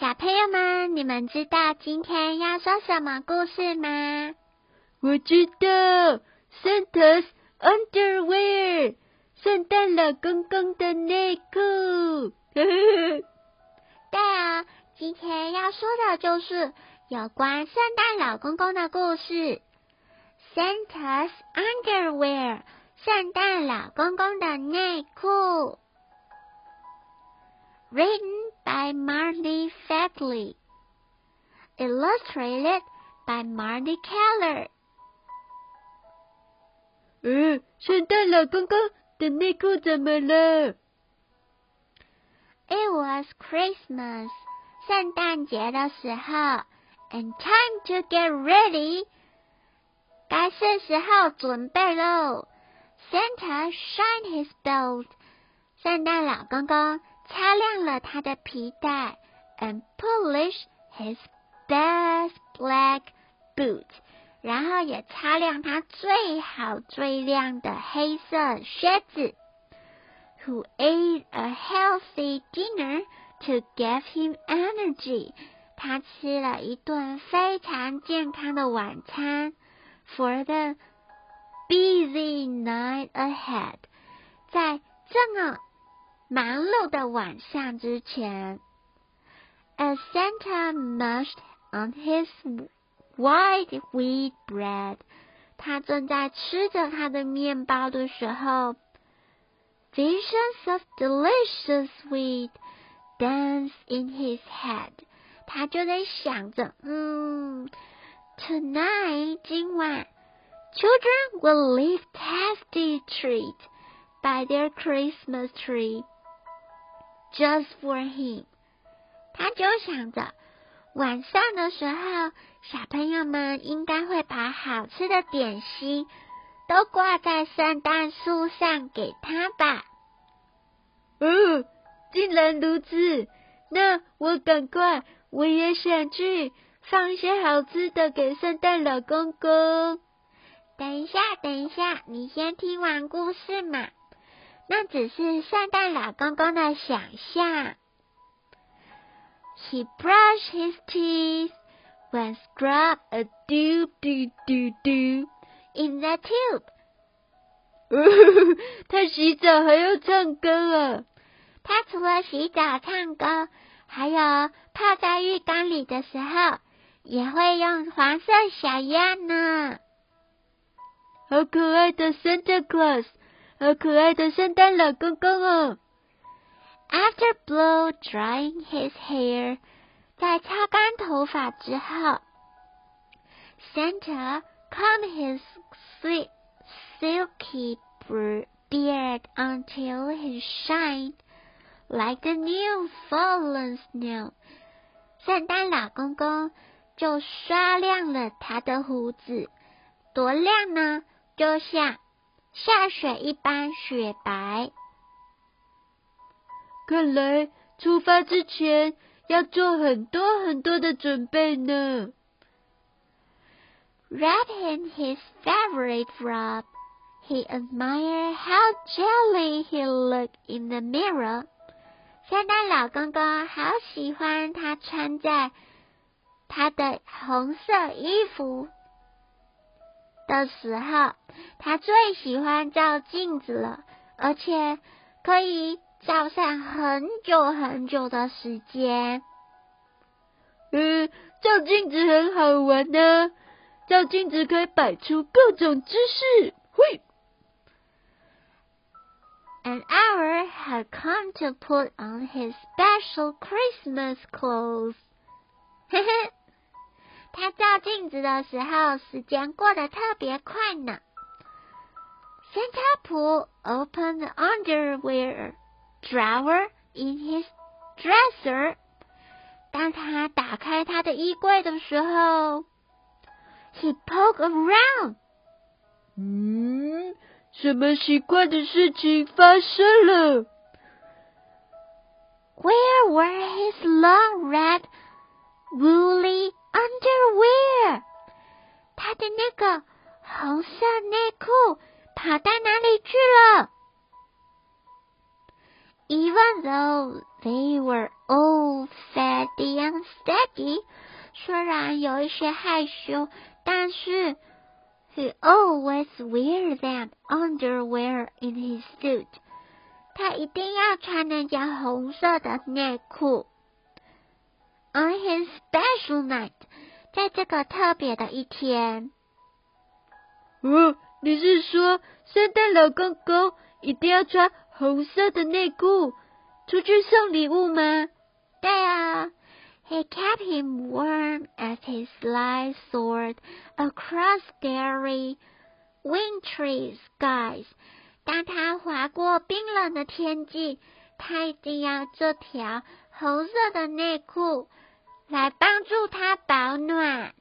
小朋友们，你们知道今天要说什么故事吗？我知道，Santa's underwear，圣诞老公公的内裤。对啊，今天要说的就是有关圣诞老公公的故事。Santa's underwear，圣诞老公公的内裤。Written by Marty Fatley, illustrated by Marty Keller. 嗯，圣诞老公公的内裤怎么了？It was Christmas，圣诞节的时候，and time to get ready，该是时候准备喽。Santa shined his belt，圣诞老公公。 擦亮了他的皮带，and polished his best black boots，然后也擦亮他最好最亮的黑色靴子。Who ate a healthy dinner to give him energy？他吃了一顿非常健康的晚餐，for the busy night ahead，在这么 忙碌的晚上之前，as Santa mushed on his white wheat bread，他正在吃着他的面包的时候，visions of delicious sweet dance in his head，他就在想着，嗯，tonight 今晚，children will leave tasty treat by their Christmas tree。 Just for him，他就想着晚上的时候，小朋友们应该会把好吃的点心都挂在圣诞树上给他吧。哦，竟然如此！那我赶快，我也想去放一些好吃的给圣诞老公公。等一下，等一下，你先听完故事嘛。那只是圣诞老公公的想象。He brushed his teeth when scrub a do do do do in the tube。他洗澡还要唱歌啊！他除了洗澡唱歌，还有泡在浴缸里的时候，也会用黄色小鸭呢。好可爱的 Santa Claus！好可爱的圣诞老公公哦！After blow drying his hair，在擦干头发之后，Santa combed his sweet silky beard until he shined like the new fallen snow。圣诞老公公就刷亮了他的胡子，多亮呢？就像。下雪一般雪白。看来出发之前要做很多很多的准备呢。Wrapped in his favorite robe, he admired how jolly he looked in the mirror. 圣诞老公公好喜欢他穿在他的红色衣服。的时候，他最喜欢照镜子了，而且可以照上很久很久的时间。嗯，照镜子很好玩呢，照镜子可以摆出各种姿势。嘿，An hour had come to put on his special Christmas clothes。嘿嘿。他照镜子的时候，时间过得特别快呢。Santa pulled open the underwear drawer in his dresser。当他打开他的衣柜的时候 he poked around. 嗯，什么奇怪的事情发生了？Where were his long red woolly underwear？他的那个红色内裤跑到哪里去了？Even though they were all faddy and steady，虽然有一些害羞，但是 he always wear that underwear in his suit。他一定要穿那件红色的内裤。 On his special night，在这个特别的一天。哦，你是说圣诞老公公一定要穿红色的内裤出去送礼物吗？对啊，He kept him warm as he slides sword across starry, wintry skies。当他划过冰冷的天际，他一定要这条红色的内裤来帮助他保暖。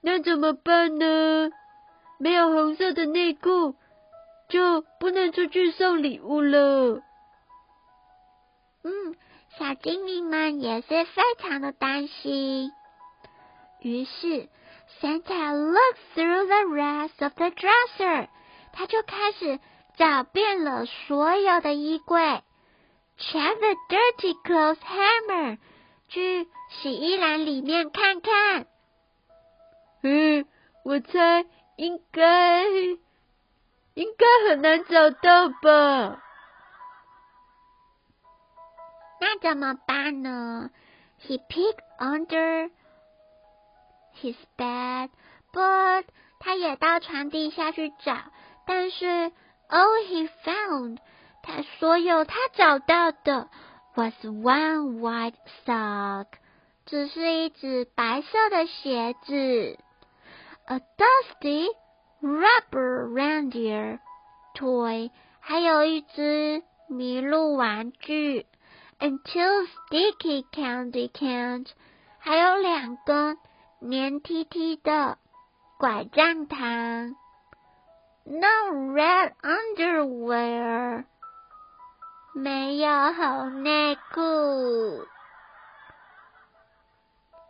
那怎么办呢？没有红色的内裤，就不能出去送礼物了。嗯，小精灵们也是非常的担心。于是，Santa looked through the rest of the dresser，他就开始找遍了所有的衣柜。Check the dirty clothes hammer，去洗衣篮里面看看。嗯，我猜应该应该很难找到吧？那怎么办呢？He peeked under his bed，but 他也到床底下去找，但是 all he found，他所有他找到的 was one white sock，只是一只白色的鞋子。a dusty rubber reindeer toy，还有一只麋鹿玩具，and two sticky candy cans，还有两根黏 T T 的拐杖糖。No red underwear，没有红内裤，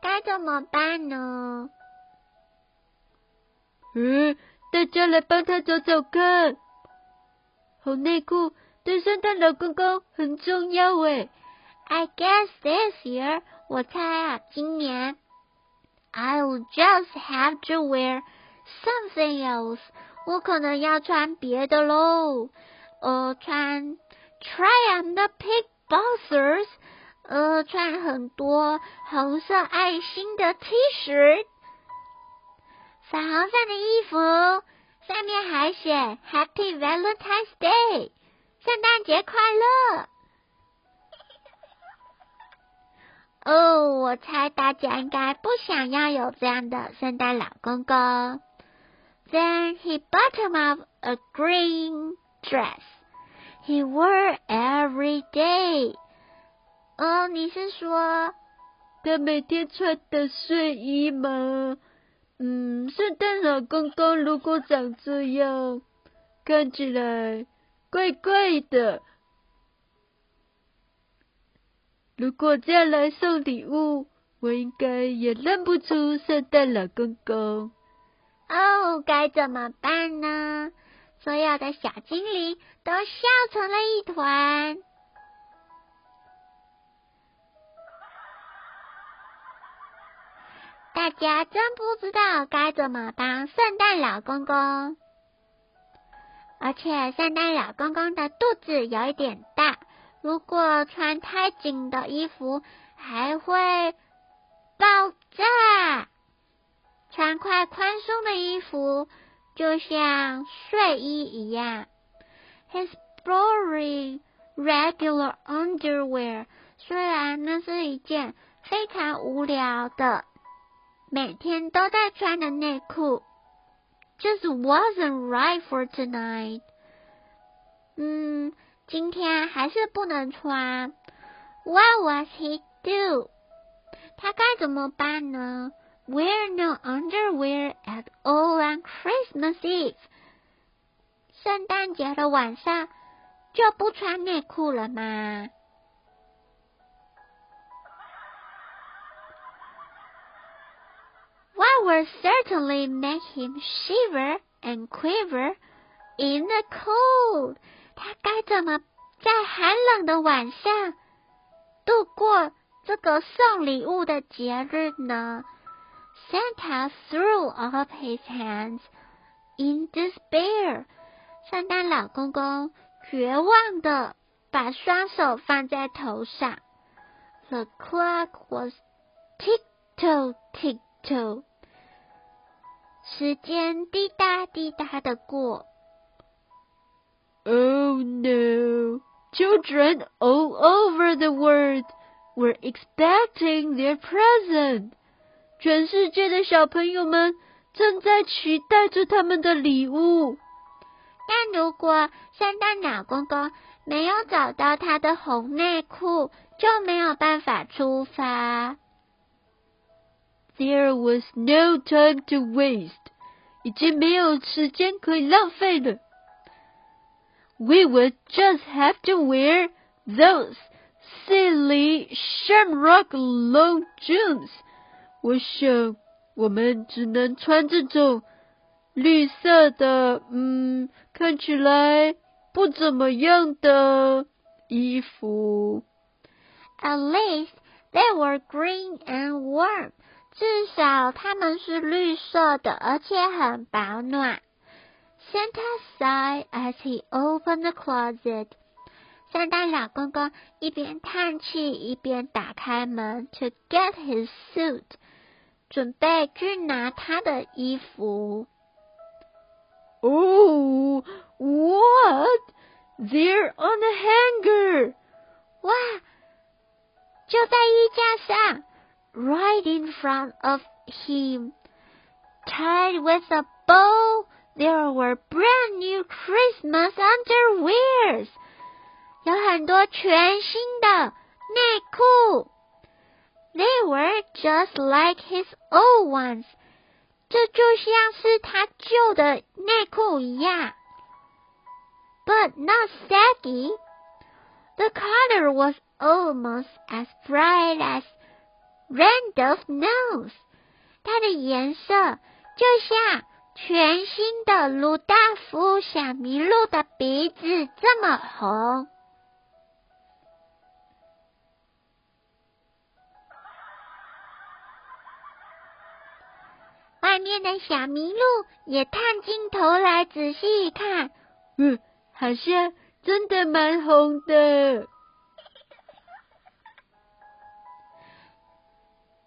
该怎么办呢？嗯，大家来帮他找找看。红内裤对圣诞老公公很重要诶。I guess this year，我猜啊，今年 I'll just have to wear something else。我可能要穿别的喽。呃，穿 try on the pig boxers。呃，穿很多红色爱心的 T 恤。粉红色的衣服，上面还写 Happy Valentine's Day，圣诞节快乐。哦，我猜大家应该不想要有这样的圣诞老公公。Then he bought him up a green dress he wore every day。哦，你是说他每天穿的睡衣吗？嗯，圣诞老公公如果长这样，看起来怪怪的。如果这样来送礼物，我应该也认不出圣诞老公公。哦，该怎么办呢？所有的小精灵都笑成了一团。大家真不知道该怎么帮圣诞老公公，而且圣诞老公公的肚子有一点大，如果穿太紧的衣服还会爆炸。穿块宽松的衣服就像睡衣一样。His boring regular underwear，虽然那是一件非常无聊的。每天都在穿的内裤，just wasn't right for tonight。嗯，今天还是不能穿。What was he do？ 他该怎么办呢？Wear no underwear at all on Christmas Eve。圣诞节的晚上就不穿内裤了吗？What will certainly make him shiver and quiver in the cold？他该怎么在寒冷的晚上度过这个送礼物的节日呢？Santa threw up his hands in despair。圣诞老公公绝望的把双手放在头上。The clock was tick tock tick tock。时间滴答滴答的过。Oh no! Children all over the world were expecting their present. 全世界的小朋友们正在期待着他们的礼物。但如果圣诞老公公没有找到他的红内裤，就没有办法出发。There was no time to waste. 已经没有时间可以浪费了。we would just have to wear those silly shamrock long jeans。我想我们只能穿这种绿色的，嗯，看起来不怎么样的衣服。At least they were green and warm。至少它们是绿色的，而且很保暖。Santa sighed as he opened the closet. 圣诞老公公一边叹气一边打开门，to get his suit，准备去拿他的衣服。Oh, what? They're on a hanger. 哇，就在衣架上，right in front of him, tied with a bow there were brand new Christmas underwears，有很多全新的内裤。 They were just like his old ones，这就像是他旧的内裤一样。But not saggy. The color was almost as bright as Randolph's nose. 它的颜色就像全新的鲁道夫小麋鹿的鼻子这么红， 外面的小麋鹿也探进头来仔细一看，嗯，好像真的蛮红的。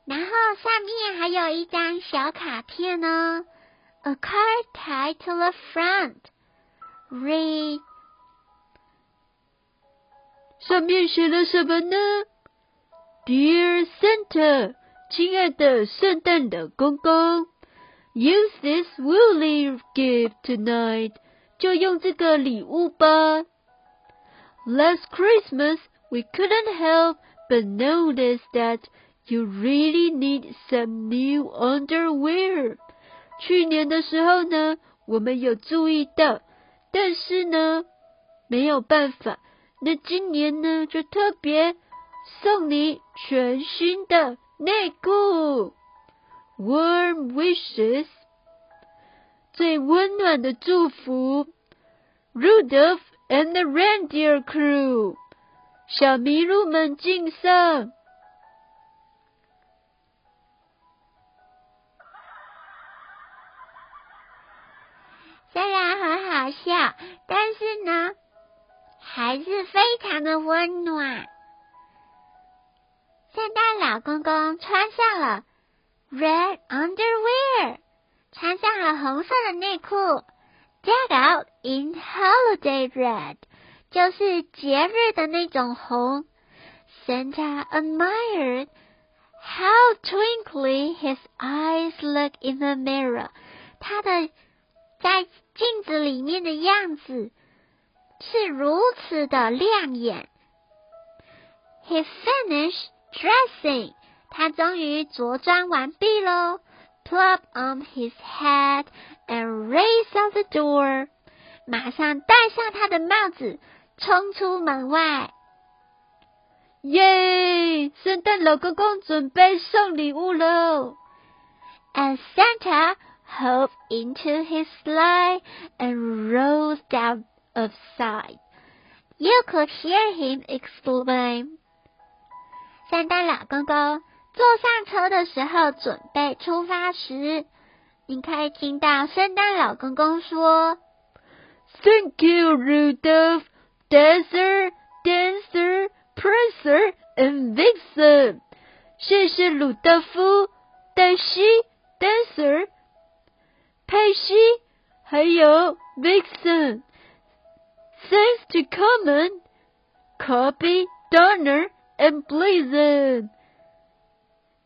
然后上面还有一张小卡片呢。a card tied to the front. Read. 上面写了什么呢？Dear Santa，亲爱的圣诞老公公 ，Use this woolly gift tonight，就用这个礼物吧。Last Christmas we couldn't help but notice that you really need some new underwear. 去年的时候呢，我们有注意到，但是呢，没有办法。那今年呢，就特别送你全新的内裤 ，Warm wishes，最温暖的祝福，Rudolph and the Reindeer Crew，小麋鹿们敬上。虽然很好笑，但是呢，还是非常的温暖。圣诞老公公穿上了 red underwear，穿上了红色的内裤，decked out in holiday red，就是节日的那种红。Santa admired how twinkly his eyes look in the mirror，他的在镜子里面的样子是如此的亮眼。He finished dressing， 他终于着装完毕喽，plop on his head and race out the door，马上戴上他的帽子，冲出门外。耶！圣诞老公公准备送礼物喽。And Santa hopped into his sleigh and rose out of sight. You could hear him exclaim. 圣诞老公公坐上车的时候，准备出发时，你可以听到圣诞老公公说：“Thank you, Rudolph, Dancer, Dancer, Prancer and Vixen。”谢谢鲁道夫、黛西、Dancer、佩西，还有 Vixen。Thanks to Common, Copy, Donner and Blizzard.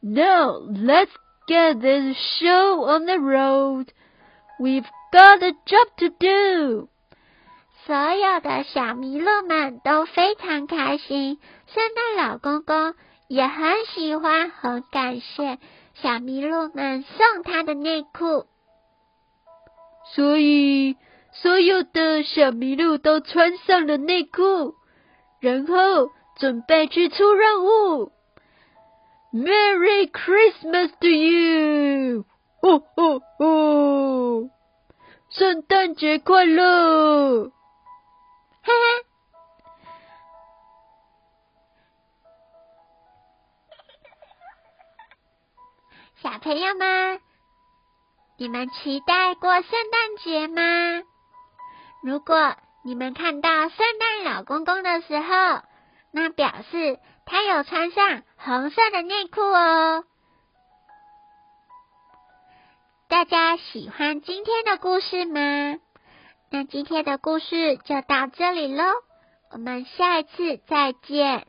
Now let's get this show on the road. We've got a job to do. 所有的小麋鹿们都非常开心，圣诞老公公也很喜欢，很感谢小麋鹿们送他的内裤。所以，所有的小麋鹿都穿上了内裤，然后准备去出任务。Merry Christmas to you！哦哦哦！圣诞节快乐！哈哈。小朋友们，你们期待过圣诞节吗？如果你们看到圣诞老公公的时候，那表示他有穿上红色的内裤哦。大家喜欢今天的故事吗？那今天的故事就到这里喽，我们下一次再见。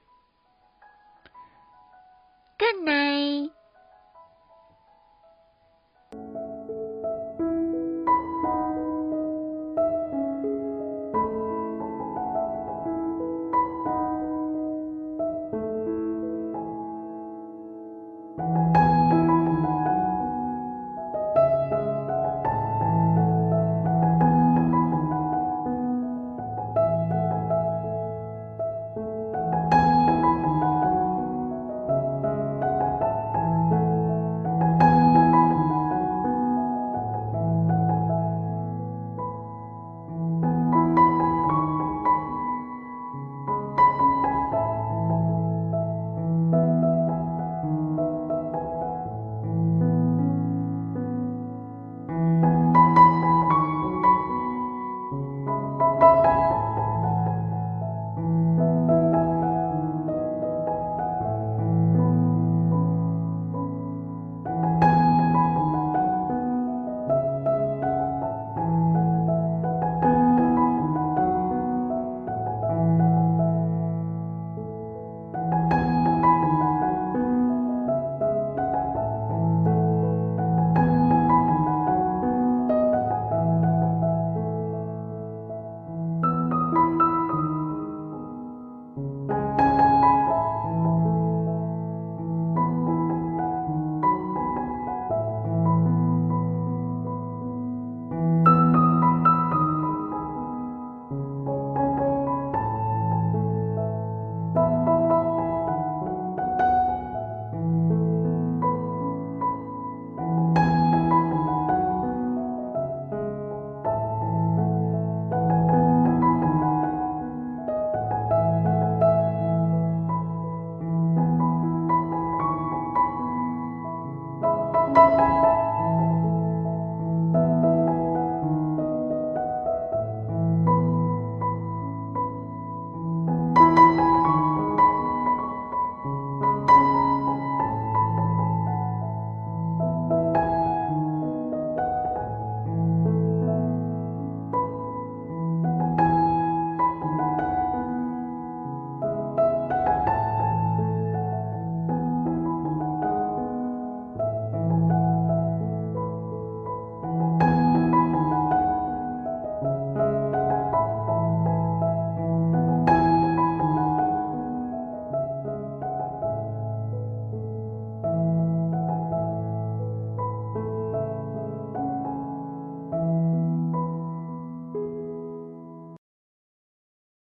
Good night。